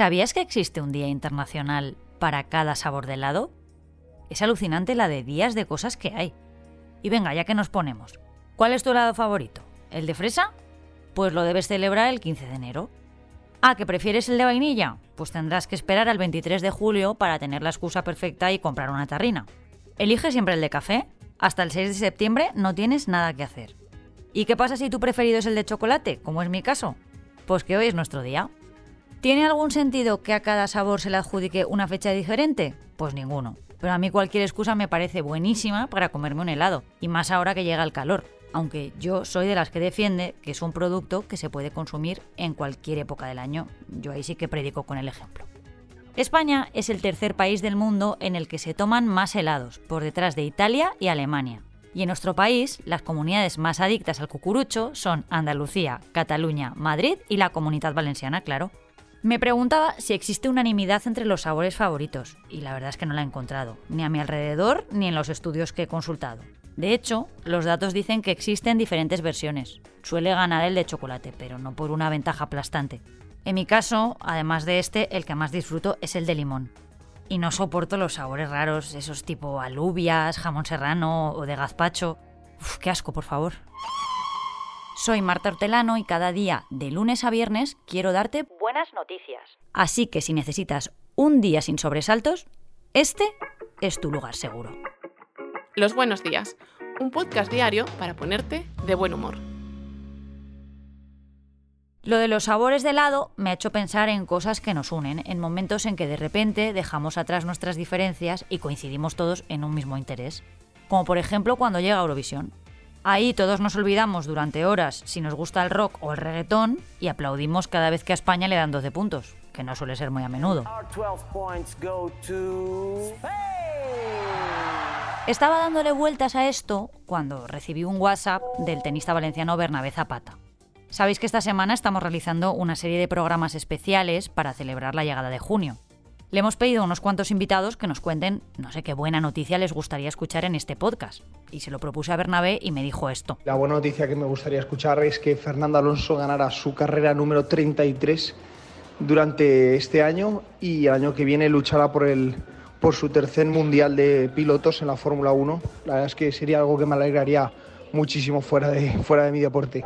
¿Sabías que existe un día internacional para cada sabor de helado? Es alucinante la de días de cosas que hay. Y venga, ya que nos ponemos. ¿Cuál es tu helado favorito? ¿El de fresa? Pues lo debes celebrar el 15 de enero. Ah, ¿que prefieres el de vainilla? Pues tendrás que esperar al 23 de julio para tener la excusa perfecta y comprar una tarrina. Elige siempre el de café. Hasta el 6 de septiembre no tienes nada que hacer. ¿Y qué pasa si tu preferido es el de chocolate, como es mi caso? Pues que hoy es nuestro día. ¿Tiene algún sentido que a cada sabor se le adjudique una fecha diferente? Pues ninguno. Pero a mí cualquier excusa me parece buenísima para comerme un helado, y más ahora que llega el calor, aunque yo soy de las que defiende que es un producto que se puede consumir en cualquier época del año. Yo ahí sí que predico con el ejemplo. España es el tercer país del mundo en el que se toman más helados, por detrás de Italia y Alemania. Y en nuestro país, las comunidades más adictas al cucurucho son Andalucía, Cataluña, Madrid y la Comunidad Valenciana, claro. Me preguntaba si existe unanimidad entre los sabores favoritos, y la verdad es que no la he encontrado, ni a mi alrededor ni en los estudios que he consultado. De hecho, los datos dicen que existen diferentes versiones. Suele ganar el de chocolate, pero no por una ventaja aplastante. En mi caso, además de este, el que más disfruto es el de limón. Y no soporto los sabores raros, esos tipo alubias, jamón serrano o de gazpacho. Uf, qué asco, por favor. Soy Marta Hortelano y cada día, de lunes a viernes, quiero darte buenas noticias. Así que si necesitas un día sin sobresaltos, este es tu lugar seguro. Los buenos días, un podcast diario para ponerte de buen humor. Lo de los sabores de helado me ha hecho pensar en cosas que nos unen, en momentos en que de repente dejamos atrás nuestras diferencias y coincidimos todos en un mismo interés. Como por ejemplo cuando llega Eurovisión. Ahí todos nos olvidamos durante horas si nos gusta el rock o el reggaetón y aplaudimos cada vez que a España le dan 12 puntos, que no suele ser muy a menudo. Estaba dándole vueltas a esto cuando recibí un WhatsApp del tenista valenciano Bernabé Zapata. Sabéis que esta semana estamos realizando una serie de programas especiales para celebrar la llegada de junio. Le hemos pedido a unos cuantos invitados que nos cuenten no sé qué buena noticia les gustaría escuchar en este podcast. Y se lo propuse a Bernabé y me dijo esto. La buena noticia que me gustaría escuchar es que Fernando Alonso ganara su carrera número 33 durante este año y el año que viene luchará por, el, por su tercer mundial de pilotos en la Fórmula 1. La verdad es que sería algo que me alegraría muchísimo fuera de, fuera de mi deporte.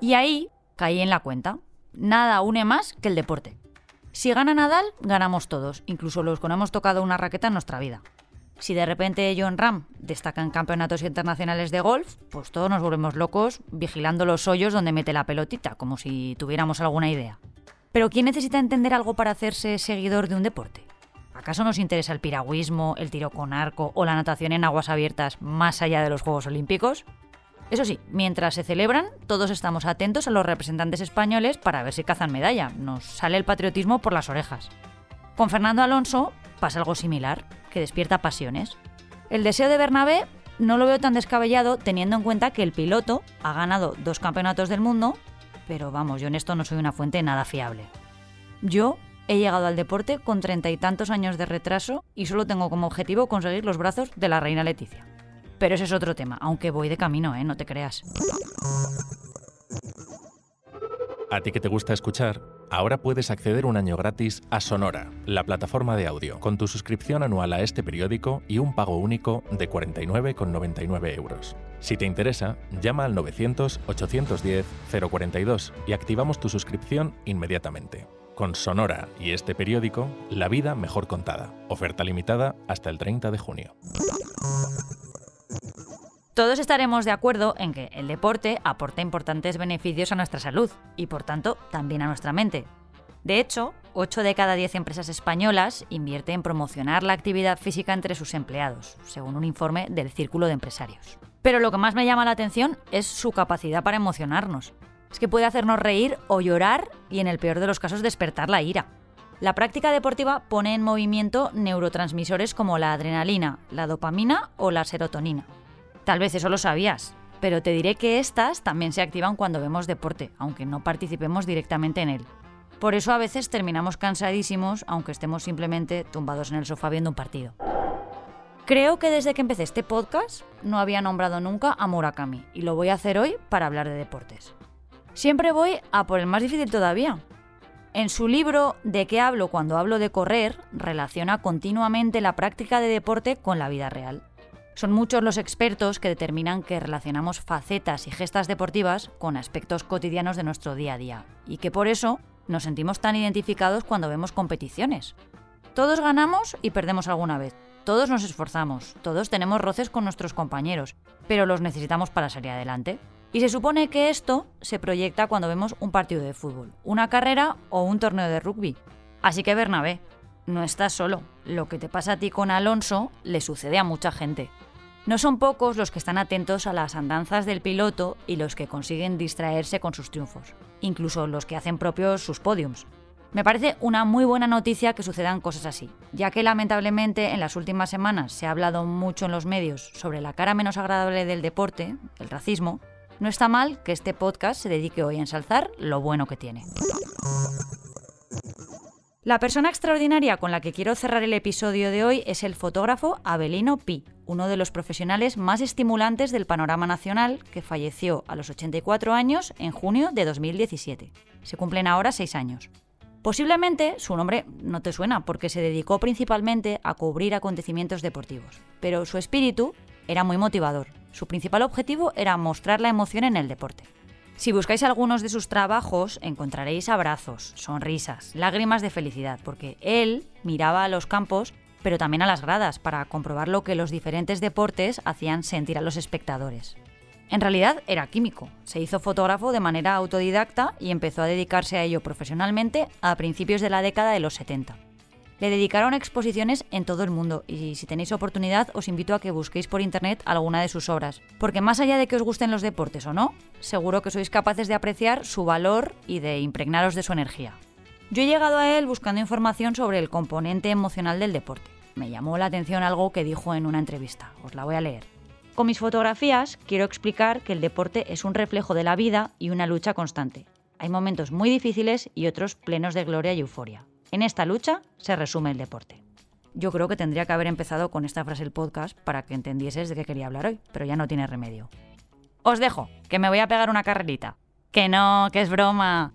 Y ahí caí en la cuenta. Nada une más que el deporte. Si gana Nadal, ganamos todos, incluso los que no hemos tocado una raqueta en nuestra vida. Si de repente John Ram destaca en campeonatos internacionales de golf, pues todos nos volvemos locos vigilando los hoyos donde mete la pelotita, como si tuviéramos alguna idea. Pero ¿quién necesita entender algo para hacerse seguidor de un deporte? ¿Acaso nos interesa el piragüismo, el tiro con arco o la natación en aguas abiertas más allá de los Juegos Olímpicos? Eso sí, mientras se celebran, todos estamos atentos a los representantes españoles para ver si cazan medalla. Nos sale el patriotismo por las orejas. Con Fernando Alonso pasa algo similar, que despierta pasiones. El deseo de Bernabé no lo veo tan descabellado teniendo en cuenta que el piloto ha ganado dos campeonatos del mundo, pero vamos, yo en esto no soy una fuente nada fiable. Yo he llegado al deporte con treinta y tantos años de retraso y solo tengo como objetivo conseguir los brazos de la reina Leticia. Pero ese es otro tema, aunque voy de camino, ¿eh? No te creas. A ti que te gusta escuchar, ahora puedes acceder un año gratis a Sonora, la plataforma de audio, con tu suscripción anual a este periódico y un pago único de 49,99 euros. Si te interesa, llama al 900-810-042 y activamos tu suscripción inmediatamente. Con Sonora y este periódico, la vida mejor contada. Oferta limitada hasta el 30 de junio. Todos estaremos de acuerdo en que el deporte aporta importantes beneficios a nuestra salud y por tanto también a nuestra mente. De hecho, 8 de cada 10 empresas españolas invierte en promocionar la actividad física entre sus empleados, según un informe del Círculo de Empresarios. Pero lo que más me llama la atención es su capacidad para emocionarnos. Es que puede hacernos reír o llorar y en el peor de los casos despertar la ira. La práctica deportiva pone en movimiento neurotransmisores como la adrenalina, la dopamina o la serotonina. Tal vez eso lo sabías, pero te diré que estas también se activan cuando vemos deporte, aunque no participemos directamente en él. Por eso a veces terminamos cansadísimos, aunque estemos simplemente tumbados en el sofá viendo un partido. Creo que desde que empecé este podcast no había nombrado nunca a Murakami y lo voy a hacer hoy para hablar de deportes. Siempre voy a por el más difícil todavía. En su libro De qué hablo cuando hablo de correr, relaciona continuamente la práctica de deporte con la vida real. Son muchos los expertos que determinan que relacionamos facetas y gestas deportivas con aspectos cotidianos de nuestro día a día y que por eso nos sentimos tan identificados cuando vemos competiciones. Todos ganamos y perdemos alguna vez. Todos nos esforzamos, todos tenemos roces con nuestros compañeros, pero los necesitamos para salir adelante. Y se supone que esto se proyecta cuando vemos un partido de fútbol, una carrera o un torneo de rugby. Así que Bernabé, no estás solo. Lo que te pasa a ti con Alonso le sucede a mucha gente. No son pocos los que están atentos a las andanzas del piloto y los que consiguen distraerse con sus triunfos, incluso los que hacen propios sus podiums. Me parece una muy buena noticia que sucedan cosas así, ya que lamentablemente en las últimas semanas se ha hablado mucho en los medios sobre la cara menos agradable del deporte, el racismo, no está mal que este podcast se dedique hoy a ensalzar lo bueno que tiene. La persona extraordinaria con la que quiero cerrar el episodio de hoy es el fotógrafo Abelino Pi, uno de los profesionales más estimulantes del panorama nacional que falleció a los 84 años en junio de 2017. Se cumplen ahora seis años. Posiblemente su nombre no te suena porque se dedicó principalmente a cubrir acontecimientos deportivos, pero su espíritu era muy motivador. Su principal objetivo era mostrar la emoción en el deporte. Si buscáis algunos de sus trabajos, encontraréis abrazos, sonrisas, lágrimas de felicidad, porque él miraba a los campos, pero también a las gradas, para comprobar lo que los diferentes deportes hacían sentir a los espectadores. En realidad era químico, se hizo fotógrafo de manera autodidacta y empezó a dedicarse a ello profesionalmente a principios de la década de los 70. Le dedicaron exposiciones en todo el mundo y si tenéis oportunidad os invito a que busquéis por internet alguna de sus obras, porque más allá de que os gusten los deportes o no, seguro que sois capaces de apreciar su valor y de impregnaros de su energía. Yo he llegado a él buscando información sobre el componente emocional del deporte. Me llamó la atención algo que dijo en una entrevista, os la voy a leer. Con mis fotografías quiero explicar que el deporte es un reflejo de la vida y una lucha constante. Hay momentos muy difíciles y otros plenos de gloria y euforia. En esta lucha se resume el deporte. Yo creo que tendría que haber empezado con esta frase el podcast para que entendieses de qué quería hablar hoy, pero ya no tiene remedio. Os dejo, que me voy a pegar una carrerita. Que no, que es broma.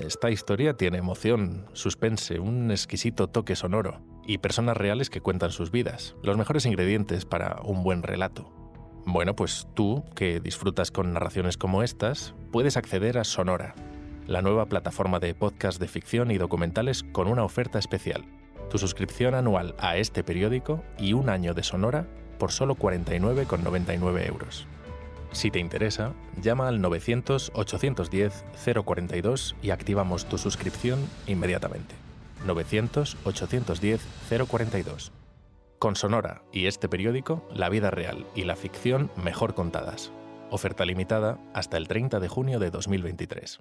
Esta historia tiene emoción, suspense, un exquisito toque sonoro y personas reales que cuentan sus vidas, los mejores ingredientes para un buen relato. Bueno, pues tú, que disfrutas con narraciones como estas, puedes acceder a Sonora, la nueva plataforma de podcast de ficción y documentales con una oferta especial. Tu suscripción anual a este periódico y un año de Sonora por solo 49,99 euros. Si te interesa, llama al 900-810-042 y activamos tu suscripción inmediatamente. 900-810-042. Con Sonora y este periódico, la vida real y la ficción mejor contadas. Oferta limitada hasta el 30 de junio de 2023.